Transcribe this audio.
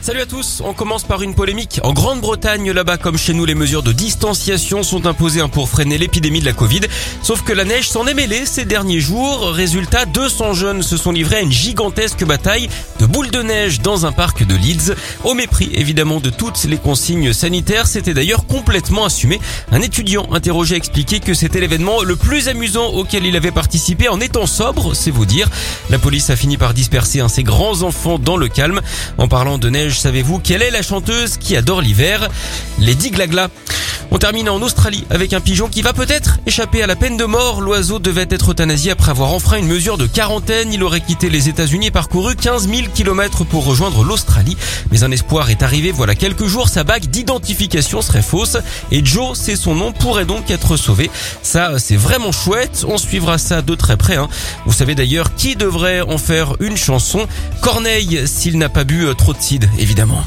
Salut à tous, on commence par une polémique. En Grande-Bretagne, là-bas comme chez nous, les mesures de distanciation sont imposées hein, pour freiner l'épidémie de la Covid. Sauf que la neige s'en est mêlée ces derniers jours. Résultat, 200 jeunes se sont livrés à une gigantesque bataille de boules de neige dans un parc de Leeds. Au mépris évidemment de toutes les consignes sanitaires, c'était d'ailleurs complètement assumé. Un étudiant interrogé a expliqué que c'était l'événement le plus amusant auquel il avait participé en étant sobre, c'est vous dire. La police a fini par disperser hein, ses grands enfants dans le calme. En parlant de neige, savez-vous quelle est la chanteuse qui adore l'hiver? Lady Glagla. On termine en Australie avec un pigeon qui va peut-être échapper à la peine de mort. L'oiseau devait être euthanasié après avoir enfreint une mesure de quarantaine. Il aurait quitté les États-Unis et parcouru 15 000 kilomètres pour rejoindre l'Australie. Mais un espoir est arrivé voilà quelques jours. Sa bague d'identification serait fausse et Joe, c'est son nom, pourrait donc être sauvé. Ça, c'est vraiment chouette. On suivra ça de très près. Hein. Vous savez d'ailleurs qui devrait en faire une chanson Corneille, s'il n'a pas bu trop de cidre, évidemment.